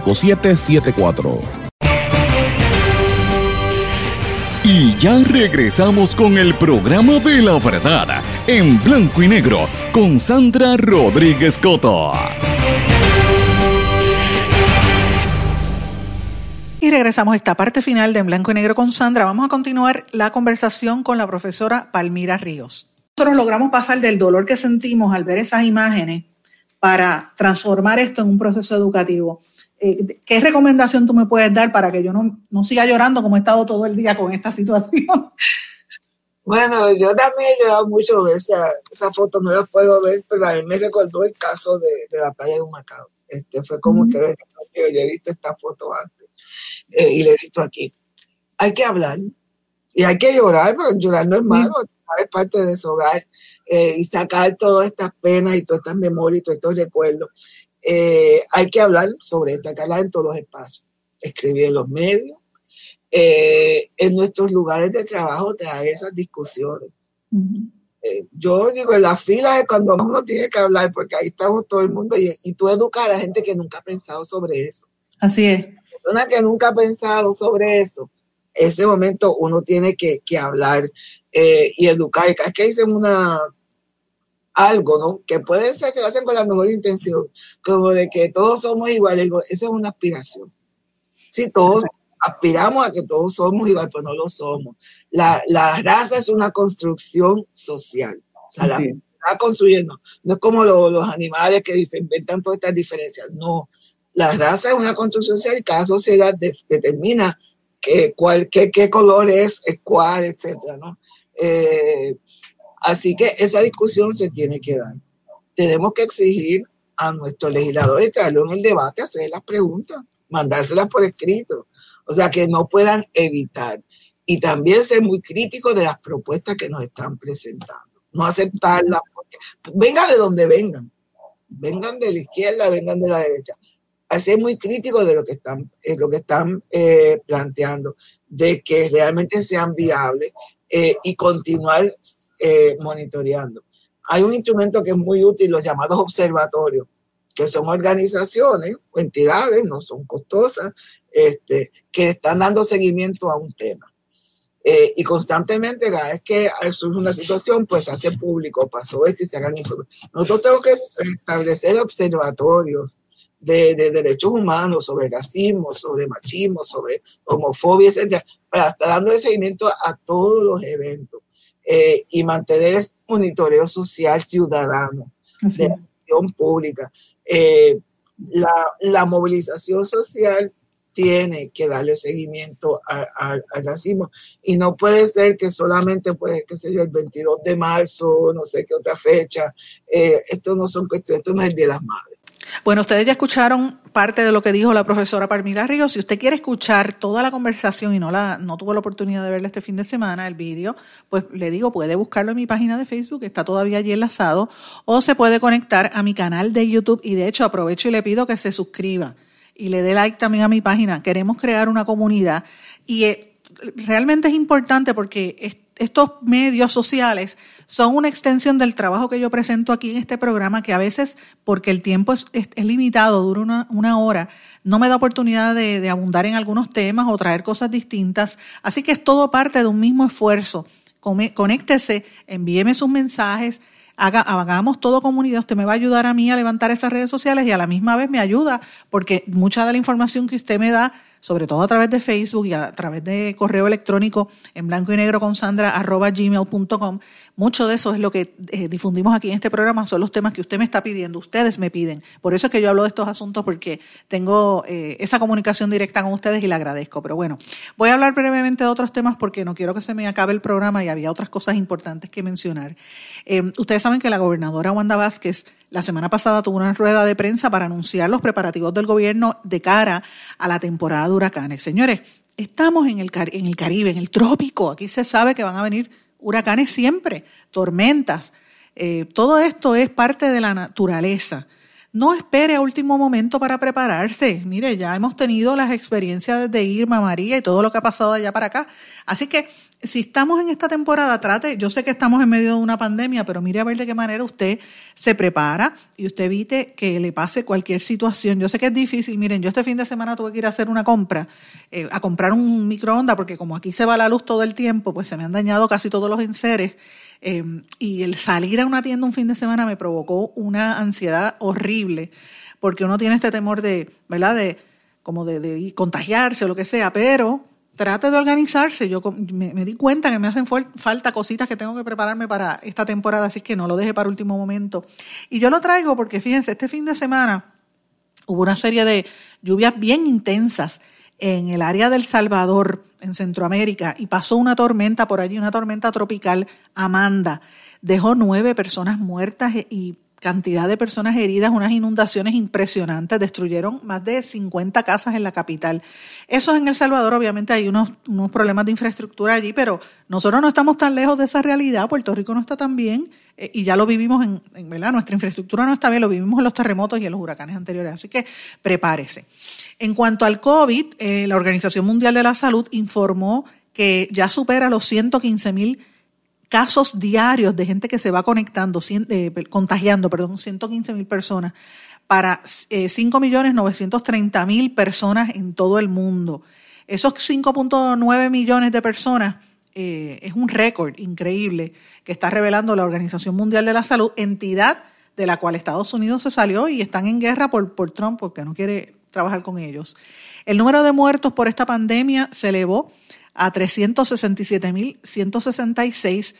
5774. Y ya regresamos con el programa de la verdad en blanco y negro con Sandra Rodríguez Coto. Y regresamos a esta parte final de En Blanco y Negro con Sandra. Vamos a continuar la conversación con la profesora Palmira Ríos. Nosotros logramos pasar del dolor que sentimos al ver esas imágenes para transformar esto en un proceso educativo. Eh, ¿qué recomendación tú me puedes dar para que yo no, no siga llorando como he estado todo el día con esta [laughs] situación? Bueno, yo también he llorado mucho esa, esa foto, no la puedo ver, pero a mí me recordó el caso de, de la playa de Humacao. Este, fue como que yo he visto esta foto antes eh, y la he visto aquí. Hay que hablar y hay que llorar, porque llorar no es malo, es parte de su hogar eh, y sacar todas estas penas y todas estas memorias y todos estos recuerdos. Eh, hay que hablar sobre esta cala en todos los espacios, escribir en los medios, eh, en nuestros lugares de trabajo, traer esas discusiones. Eh, yo digo, en la fila es cuando uno tiene que hablar, porque ahí estamos todo el mundo y, y tú educas a la gente que nunca ha pensado sobre eso. Así es. Persona que nunca ha pensado sobre eso, ese momento uno tiene que, que hablar eh, y educar. Es que dicen una algo, ¿no? Que puede ser que lo hacen con la mejor intención, como de que todos somos iguales. Esa es una aspiración. Si todos aspiramos a que todos somos iguales, pero no lo somos. La, la raza es una construcción social. O sea, la está construyendo. No es como lo- los animales que dicen, inventan todas estas diferencias. No. La raza es una construcción social y cada sociedad de- determina que, cuál, qué, qué color es, es cuál, etcétera, ¿no? Eh, así que esa discusión se tiene que dar. Tenemos que exigir a nuestros legisladores traerlo en el debate, hacer las preguntas, mandárselas por escrito. O sea, que no puedan evitar. Y también ser muy críticos de las propuestas que nos están presentando. No aceptarlas, porque vengan de donde vengan. Vengan de la izquierda, vengan de la derecha. Ser muy críticos de lo que están, eh, lo que están eh, planteando, de que realmente sean viables eh, y continuar eh, monitoreando. Hay un instrumento que es muy útil, los llamados observatorios, que son organizaciones o entidades, no son costosas, este, que están dando seguimiento a un tema. Eh, y constantemente, cada vez que surge una situación, pues hace público, pasó esto y se hagan informes. Nosotros tenemos que establecer observatorios de, de derechos humanos sobre racismo, sobre machismo, sobre homofobia, etcétera, para estar dando seguimiento a todos los eventos eh, y mantener ese monitoreo social ciudadano Así de la acción pública. Eh, la, la movilización social tiene que darle seguimiento al racismo y no puede ser que solamente, pues, qué sé yo, el 22 de marzo, no sé qué otra fecha, eh, esto no son cuestiones, esto no es el Día de las Madres. Bueno, ustedes ya escucharon parte de lo que dijo la profesora Parmila Ríos. Si usted quiere escuchar toda la conversación y no la no tuvo la oportunidad de verla este fin de semana, el vídeo, pues le digo, puede buscarlo en mi página de Facebook, está todavía allí enlazado, o se puede conectar a mi canal de YouTube y de hecho aprovecho y le pido que se suscriba y le dé like también a mi página. Queremos crear una comunidad y eh, realmente es importante porque estos medios sociales son una extensión del trabajo que yo presento aquí en este programa, que a veces, porque el tiempo es, es- limitado, dura una, una hora, no me da oportunidad de, abundar en algunos temas o traer cosas distintas. Así que es todo parte de un mismo esfuerzo. Conéctese, envíeme sus mensajes, haga, hagamos todo comunidad. Usted me va a ayudar a mí a levantar esas redes sociales y a la misma vez me ayuda, porque mucha de la información que usted me da sobre todo a través de Facebook y a través de correo electrónico en blanco y negro con Sandra arroba gmail.com. Mucho de eso es lo que eh, difundimos aquí en este programa, son los temas que usted me está pidiendo, ustedes me piden. Por eso es que yo hablo de estos asuntos porque tengo eh, esa comunicación directa con ustedes y le agradezco. Pero bueno, voy a hablar brevemente de otros temas porque no quiero que se me acabe el programa y había otras cosas importantes que mencionar. Eh, ustedes saben que la gobernadora Wanda Vázquez la semana pasada tuvo una rueda de prensa para anunciar los preparativos del gobierno de cara a la temporada de huracanes. Señores, estamos en el, en el Caribe, en el trópico. Aquí se sabe que van a venir huracanes siempre, tormentas. Eh, todo esto es parte de la naturaleza. No espere a último momento para prepararse. Mire, ya hemos tenido las experiencias de Irma, María y todo lo que ha pasado allá para acá. Así que si estamos en esta temporada, trate, yo sé que estamos en medio de una pandemia, pero mire a ver de qué manera usted se prepara y usted evite que le pase cualquier situación. Yo sé que es difícil. Miren, yo este fin de semana tuve que ir a hacer una compra, eh, a comprar un microondas, porque como aquí se va la luz todo el tiempo, pues se me han dañado casi todos los enseres. Eh, y el salir a una tienda un fin de semana me provocó una ansiedad horrible, porque uno tiene este temor de, ¿verdad? De como de, de contagiarse o lo que sea, pero trate de organizarse. Yo me, di cuenta que me hacen falta cositas que tengo que prepararme para esta temporada, así que no lo deje para último momento. Y yo lo traigo porque fíjense, este fin de semana hubo una serie de lluvias bien intensas en el área del Salvador, en Centroamérica, y pasó una tormenta por allí, una tormenta tropical, Amanda. Dejó nueve personas muertas e- y cantidad de personas heridas, unas inundaciones impresionantes, destruyeron más de 50 casas en la capital. Eso en El Salvador, obviamente hay unos, problemas de infraestructura allí, pero nosotros no estamos tan lejos de esa realidad, Puerto Rico no está tan bien eh, y ya lo vivimos en, en, ¿verdad? Nuestra infraestructura no está bien, lo vivimos en los terremotos y en los huracanes anteriores, así que prepárese. En cuanto al COVID, eh, la Organización Mundial de la Salud informó que ya supera los 115 mil casos diarios de gente que se va conectando, eh, contagiando, perdón, 115 mil personas para eh, 5.930.000 personas en todo el mundo. Esos 5.9 millones de personas eh, es un récord increíble que está revelando la Organización Mundial de la Salud, entidad de la cual Estados Unidos se salió y están en guerra por, por Trump porque no quiere trabajar con ellos. El número de muertos por esta pandemia se elevó a 367.166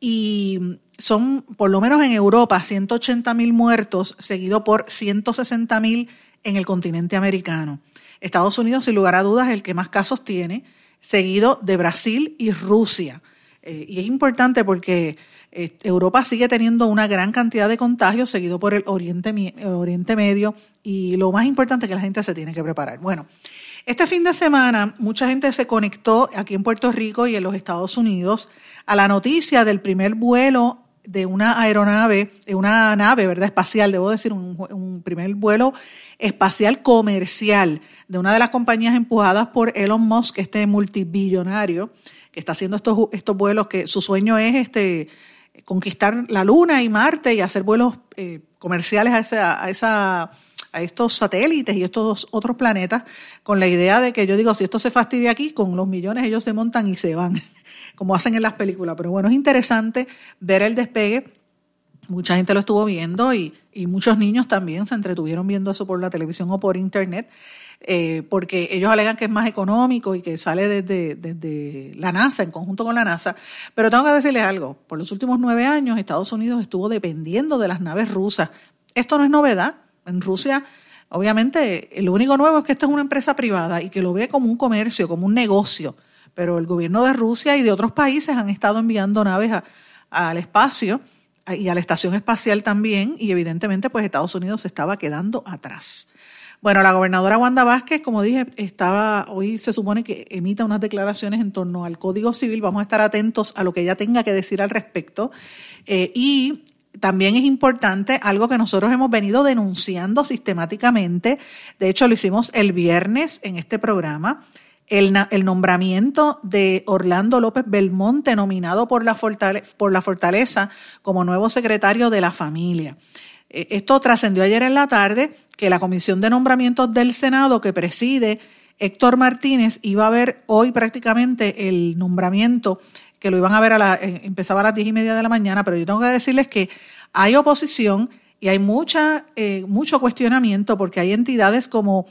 y son, por lo menos en Europa, 180.000 muertos, seguido por 160.000 en el continente americano. Estados Unidos, sin lugar a dudas, es el que más casos tiene, seguido de Brasil y Rusia. Eh, y es importante porque eh, Europa sigue teniendo una gran cantidad de contagios, seguido por el Oriente, el Oriente Medio, y lo más importante es que la gente se tiene que preparar. Bueno, este fin de semana mucha gente se conectó aquí en Puerto Rico y en los Estados Unidos a la noticia del primer vuelo de una aeronave, de una nave, ¿verdad? Espacial, debo decir, un, primer vuelo espacial comercial de una de las compañías empujadas por Elon Musk, este multibillonario, que está haciendo estos, estos vuelos, que su sueño es este conquistar la Luna y Marte y hacer vuelos eh, comerciales a esa, a esa a estos satélites y estos otros planetas con la idea de que yo digo, si esto se fastidia aquí, con los millones ellos se montan y se van, [laughs] como hacen en las películas. Pero bueno, es interesante ver el despegue. Mucha gente lo estuvo viendo y, muchos niños también se entretuvieron viendo eso por la televisión o por internet. Eh, porque ellos alegan que es más económico y que sale desde, desde, la NASA, en conjunto con la NASA. Pero tengo que decirles algo, por los últimos nueve años Estados Unidos estuvo dependiendo de las naves rusas. Esto no es novedad, en Rusia, obviamente, lo único nuevo es que esto es una empresa privada y que lo ve como un comercio, como un negocio. Pero el gobierno de Rusia y de otros países han estado enviando naves al espacio y a la estación espacial también, y evidentemente, pues Estados Unidos se estaba quedando atrás. Bueno, la gobernadora Wanda Vázquez, como dije, estaba hoy se supone que emita unas declaraciones en torno al Código Civil. Vamos a estar atentos a lo que ella tenga que decir al respecto. Eh, y también es importante algo que nosotros hemos venido denunciando sistemáticamente, de hecho lo hicimos el viernes en este programa, el, nombramiento de Orlando López Belmonte, nominado por la, Fortaleza, como nuevo secretario de la familia. E, esto trascendió ayer en la tarde que la Comisión de Nombramientos del Senado que preside Héctor Martínez iba a ver hoy prácticamente el nombramiento que lo iban a ver a la, eh, empezaba a las diez y media de la mañana, pero yo tengo que decirles que hay oposición y hay mucha, eh, mucho cuestionamiento porque hay entidades como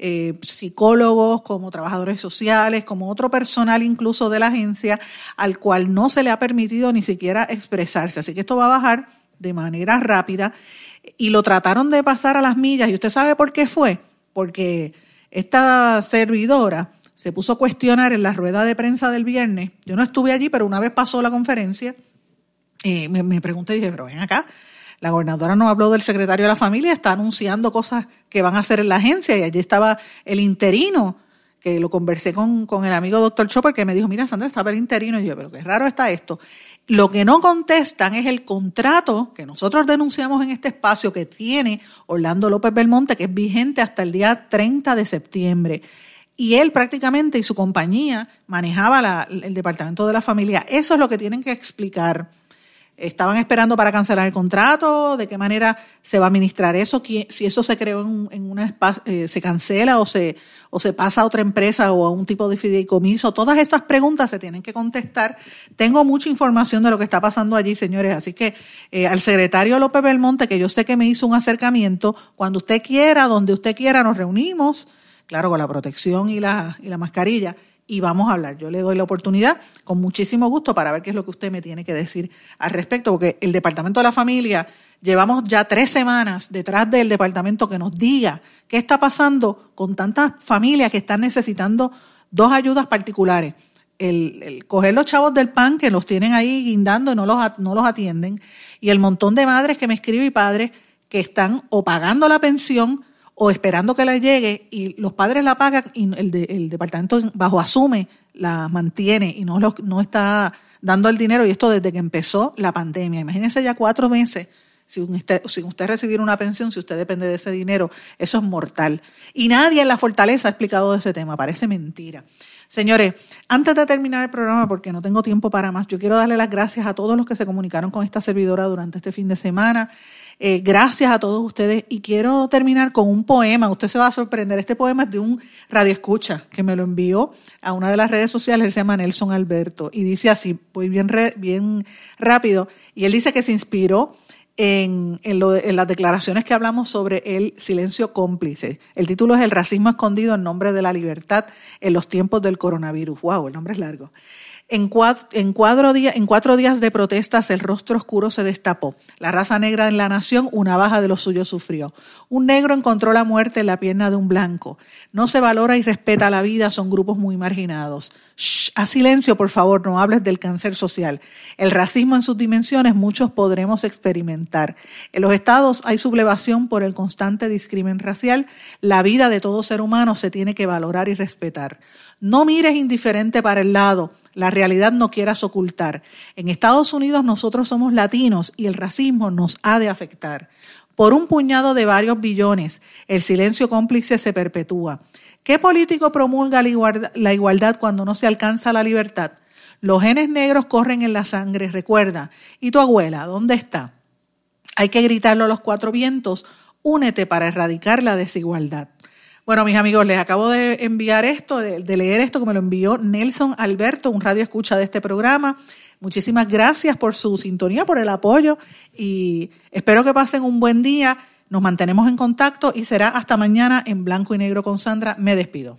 eh, psicólogos, como trabajadores sociales, como otro personal incluso de la agencia, al cual no se le ha permitido ni siquiera expresarse. Así que esto va a bajar de manera rápida y lo trataron de pasar a las millas. ¿Y usted sabe por qué fue? Porque esta servidora se puso a cuestionar en la rueda de prensa del viernes. Yo no estuve allí, pero una vez pasó la conferencia, eh, me, pregunté y dije, pero ven acá, la gobernadora no habló del secretario de la familia, está anunciando cosas que van a hacer en la agencia y allí estaba el interino, que lo conversé con, con el amigo doctor Chopper, que me dijo, mira, Sandra, estaba el interino. Y yo, pero qué raro está esto. Lo que no contestan es el contrato que nosotros denunciamos en este espacio que tiene Orlando López Belmonte, que es vigente hasta el día 30 de septiembre y él prácticamente y su compañía manejaba el departamento de la familia. Eso es lo que tienen que explicar. Estaban esperando para cancelar el contrato, de qué manera se va a administrar eso, si eso se creó en, una eh, se cancela o se, o se pasa a otra empresa o a un tipo de fideicomiso. Todas esas preguntas se tienen que contestar. Tengo mucha información de lo que está pasando allí, señores. Así que eh, al secretario López Belmonte, que yo sé que me hizo un acercamiento, cuando usted quiera, donde usted quiera, nos reunimos claro, con la protección y la, y la mascarilla, y vamos a hablar. Yo le doy la oportunidad con muchísimo gusto para ver qué es lo que usted me tiene que decir al respecto, porque el Departamento de la Familia llevamos ya tres semanas detrás del departamento que nos diga qué está pasando con tantas familias que están necesitando dos ayudas particulares. El, coger los chavos del PAN que los tienen ahí guindando y no los, no los atienden, y el montón de madres que me escriben y padres que están o pagando la pensión o esperando que la llegue y los padres la pagan y el, el departamento bajo asume, la mantiene y no, no está dando el dinero y esto desde que empezó la pandemia. Imagínense ya cuatro meses sin usted, usted recibir una pensión, si usted depende de ese dinero, eso es mortal. Y nadie en la fortaleza ha explicado ese tema, parece mentira. Señores, antes de terminar el programa, porque no tengo tiempo para más, yo quiero darle las gracias a todos los que se comunicaron con esta servidora durante este fin de semana. Eh, gracias a todos ustedes y quiero terminar con un poema. Usted se va a sorprender. Este poema es de un radio escucha que me lo envió a una de las redes sociales. Él se llama Nelson Alberto y dice así, voy bien, bien rápido. Y él dice que se inspiró en, en, las declaraciones que hablamos sobre el silencio cómplice. El título es El racismo escondido en nombre de la libertad en los tiempos del coronavirus. ¡Wow! El nombre es largo. En, cuatro, días de protestas el rostro oscuro se destapó. La raza negra en la nación una baja de lo suyo sufrió. Un negro encontró la muerte en la pierna de un blanco. No se valora y respeta la vida, son grupos muy marginados. Shh, a silencio, por favor, no hables del cáncer social. El racismo en sus dimensiones muchos podremos experimentar. En los estados hay sublevación por el constante discrimen racial. La vida de todo ser humano se tiene que valorar y respetar. No mires indiferente para el lado la realidad no quieras ocultar. En Estados Unidos nosotros somos latinos y el racismo nos ha de afectar. Por un puñado de varios billones, el silencio cómplice se perpetúa. ¿Qué político promulga la igualdad cuando no se alcanza la libertad? Los genes negros corren en la sangre, recuerda. ¿Y tu abuela, dónde está? Hay que gritarlo a los cuatro vientos. Únete para erradicar la desigualdad. Bueno, mis amigos, les acabo de enviar esto, de, leer esto que me lo envió Nelson Alberto, un radio escucha de este programa. Muchísimas gracias por su sintonía, por el apoyo y espero que pasen un buen día. Nos mantenemos en contacto y será hasta mañana en blanco y negro con Sandra. Me despido.